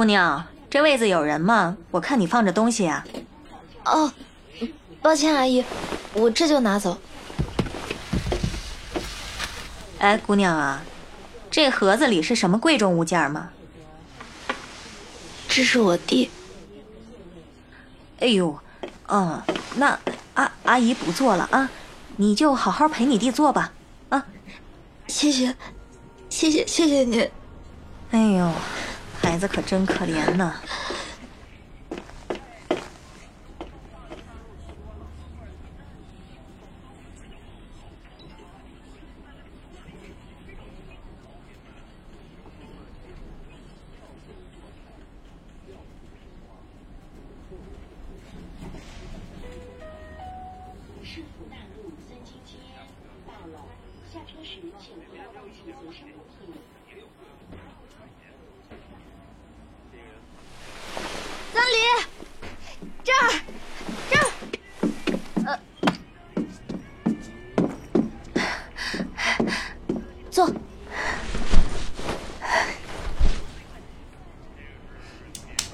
姑娘，这位子有人吗？我看你放着东西啊。哦，抱歉，阿姨，我这就拿走。哎，姑娘啊，这盒子里是什么贵重物件吗？这是我弟。哎呦，嗯，那阿阿姨不做了啊，你就好好陪你弟做吧。啊，谢谢，谢谢，谢谢您。哎呦，孩子可真可怜呢。请不要着急结账物品。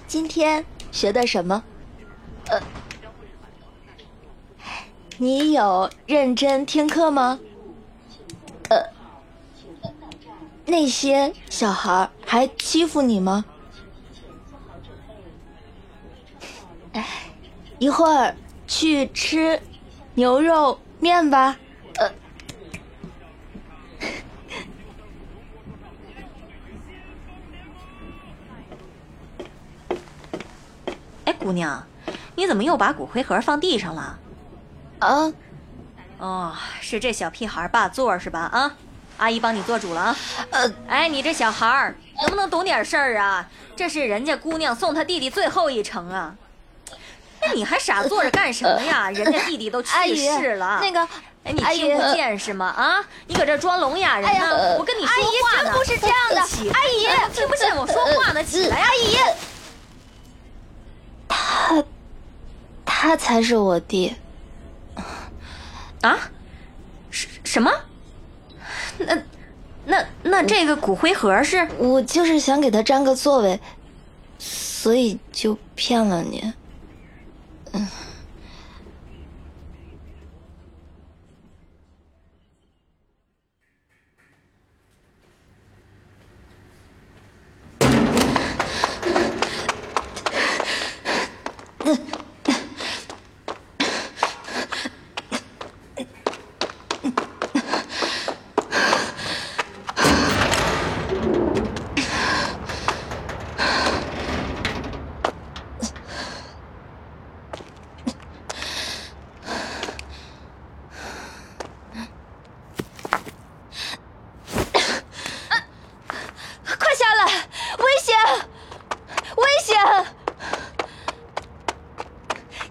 今天学的什么？呃，你有认真听课吗？呃，那些小孩还欺负你吗？哎，一会儿去吃牛肉面吧。呃。姑娘，你怎么又把骨灰盒放地上了？啊？哦，是这小屁孩霸座是吧？啊，阿姨帮你做主了啊。呃，哎，你这小孩儿能不能懂点事儿啊？这是人家姑娘送她弟弟最后一程啊。哎，你还傻坐着干什么呀？人家弟弟都去世了。那个，哎，你听不见是吗？啊，你搁这装聋哑人呢？我跟你说话呢。阿姨，真不是这样的。阿姨，听不见我说话呢？起来，阿姨。他，他才是我弟。啊？什什么？那，那那这个骨灰盒是？我就是想给他占个座位，所以就骗了你。嗯。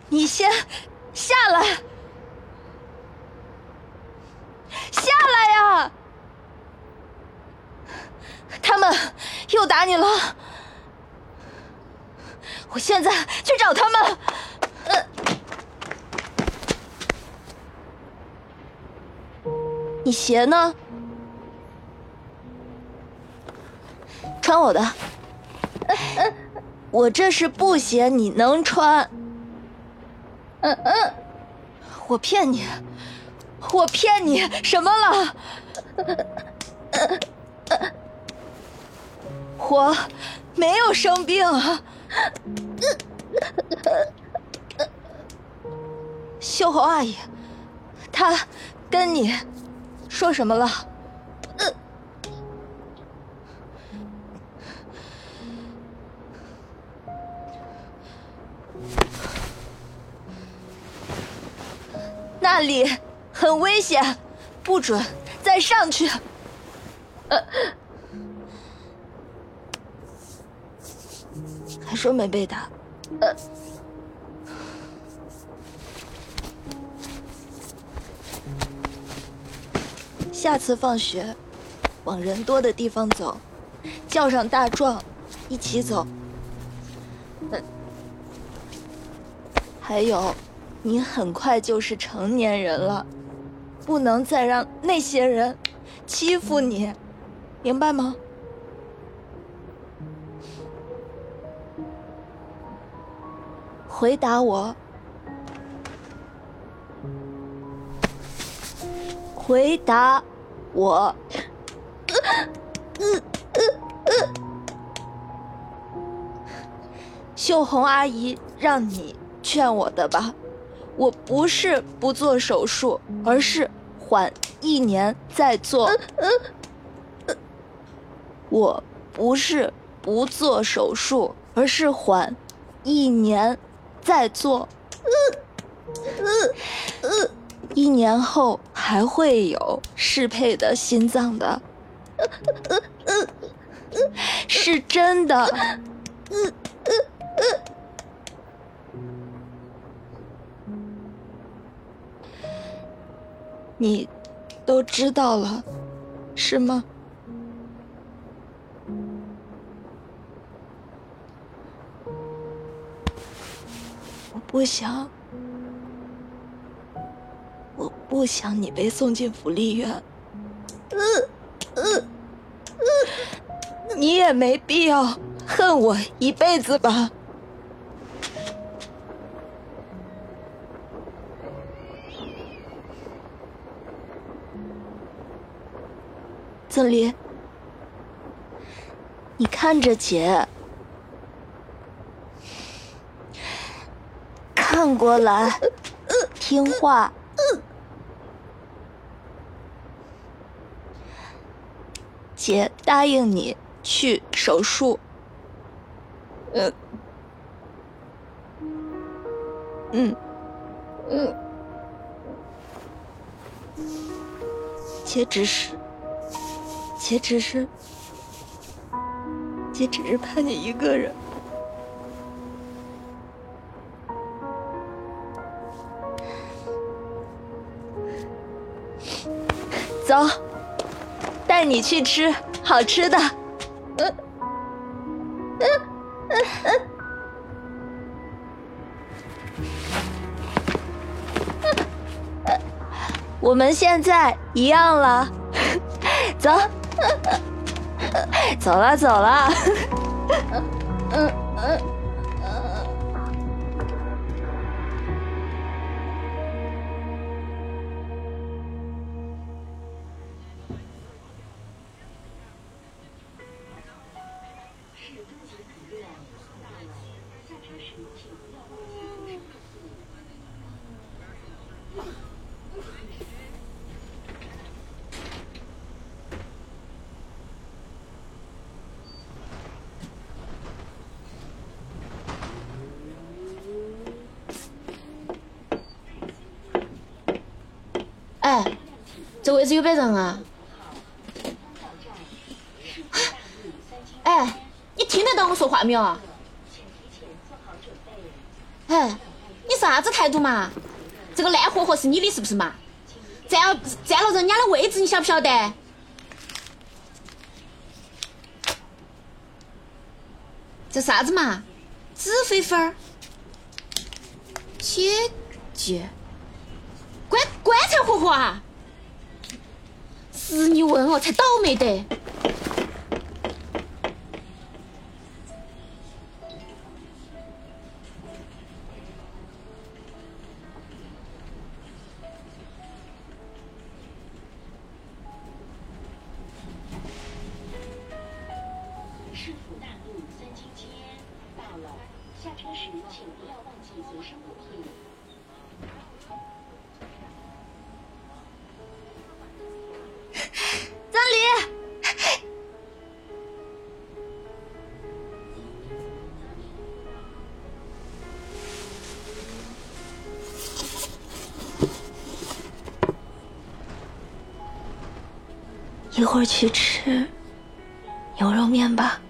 你先下来，下来呀！他们又打你了，我现在去找他们。你鞋呢？穿我的。我这是布鞋，你能穿？嗯嗯，我骗你，我骗你什么了？我没有生病。秀红阿姨，她跟你说什么了？那里很危险，不准再上去。呃，还说没被打。呃，下次放学往人多的地方走，叫上大壮一起走。呃，还有。你很快就是成年人了，不能再让那些人欺负你，明白吗？回答我，回答我。秀红阿姨让你劝我的吧，我不是不做手术，而是缓一年再做。我不是不做手术，而是缓一年再做。一年后还会有适配的心脏的，是真的。你都知道了，是吗？我不想，我不想你被送进福利院。你也没必要恨我一辈子吧。曾离，你看着姐，看过来，听话。姐答应你去手术。嗯，嗯，嗯，姐只是。姐只是，姐只是怕你一个人。走，带你去吃好吃的。我们现在一样了，走。走了，走了。嗯嗯。这位置有没人啊？哎，你听得到我说话没有？哎，你啥子态度嘛？这个烂货货是你的是不是嘛？占了占了人家的位置，你晓不晓得？这啥子嘛？纸飞飞儿，切记。棺棺材盒盒啊！是你问哦，才倒霉的。市府大路三清街到了，下车时请不要忘记随身物品。一会儿去吃牛肉面吧。